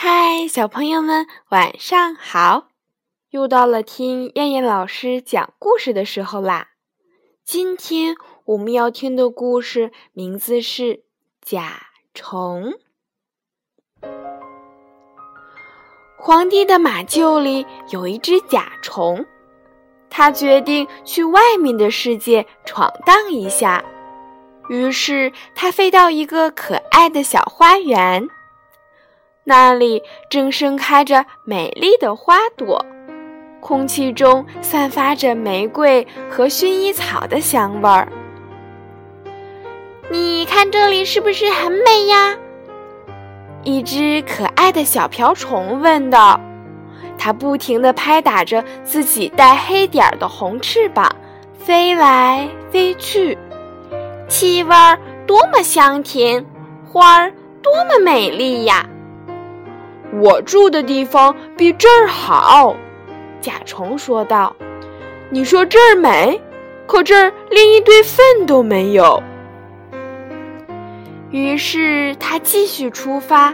嗨，小朋友们，晚上好！又到了听燕燕老师讲故事的时候啦。今天我们要听的故事名字是《甲虫》。皇帝的马厩里有一只甲虫，他决定去外面的世界闯荡一下。于是，他飞到一个可爱的小花园。那里正盛开着美丽的花朵，空气中散发着玫瑰和薰衣草的香味儿。你看这里是不是很美呀？一只可爱的小瓢虫问道。它不停地拍打着自己带黑点儿的红翅膀，飞来飞去。气味儿多么香甜，花儿多么美丽呀！我住的地方比这儿好，甲虫说道。“你说这儿美，可这儿连一堆粪都没有。”于是他继续出发，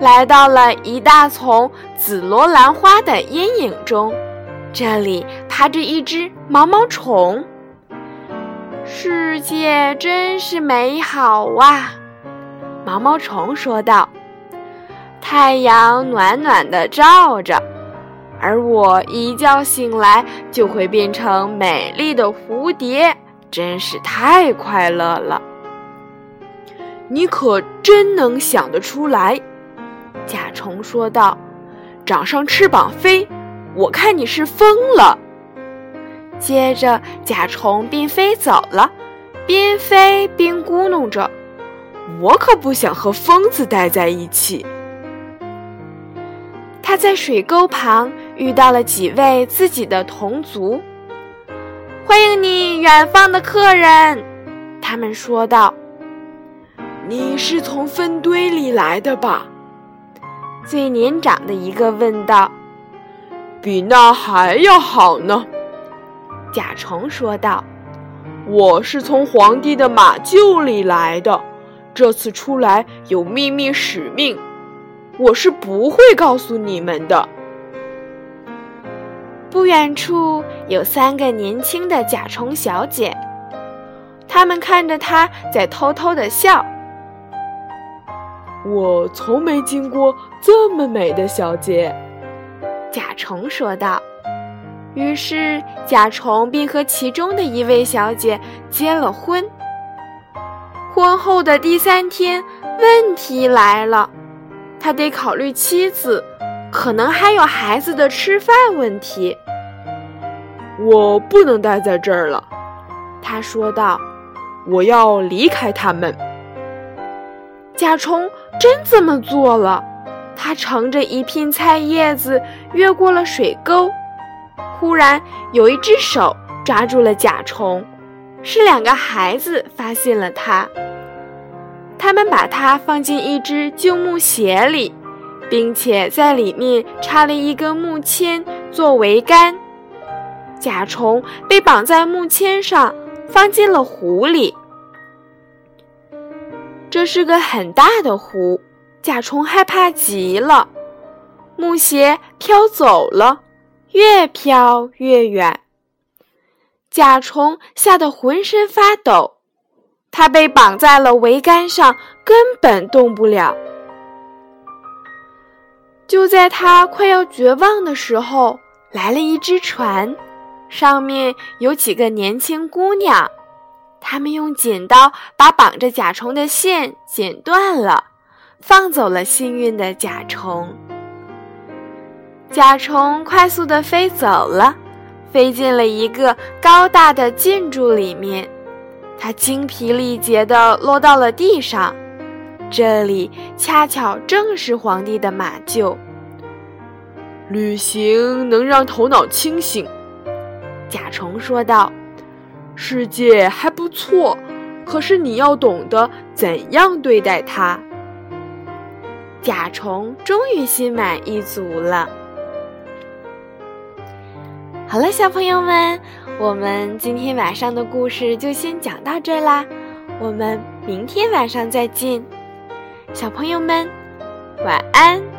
来到了一大丛紫罗兰花的阴影中，这里爬着一只毛毛虫。世界真是美好啊，毛毛虫说道。太阳暖暖的照着，而我一觉醒来就会变成美丽的蝴蝶，真是太快乐了。你可真能想得出来，甲虫说道：“长上翅膀飞，我看你是疯了。”接着，甲虫便飞走了，边飞边咕哝着：“我可不想和疯子待在一起。”他在水沟旁遇到了几位自己的同族，欢迎你，远方的客人，他们说道。你是从粪堆里来的吧？最年长的一个问道。比那还要好呢，甲虫说道。我是从皇帝的马厩里来的，这次出来有秘密使命。我是不会告诉你们的。不远处有三个年轻的甲虫小姐，她们看着他在偷偷的笑。我从没见过这么美的小姐，甲虫说道。于是甲虫便和其中的一位小姐结了婚。婚后的第三天，问题来了。他得考虑妻子，可能还有孩子的吃饭问题。我不能待在这儿了，他说道：“我要离开他们。”甲虫真这么做了。他乘着一片菜叶子越过了水沟。忽然，有一只手抓住了甲虫，是两个孩子发现了他。他们把它放进一只旧木鞋里，并且在里面插了一根木签做桅杆。甲虫被绑在木签上，放进了湖里。这是个很大的湖，甲虫害怕极了。木鞋飘走了，越飘越远。甲虫吓得浑身发抖。他被绑在了桅杆上，根本动不了。就在他快要绝望的时候，来了一只船，上面有几个年轻姑娘，她们用剪刀把绑着甲虫的线剪断了，放走了幸运的甲虫。甲虫快速地飞走了，飞进了一个高大的建筑里面。他精疲力竭地落到了地上，这里恰巧正是皇帝的马厩。旅行能让头脑清醒，甲虫说道。世界还不错，可是你要懂得怎样对待它。甲虫终于心满意足了。好了，小朋友们。我们今天晚上的故事就先讲到这啦，我们明天晚上再见，小朋友们，晚安。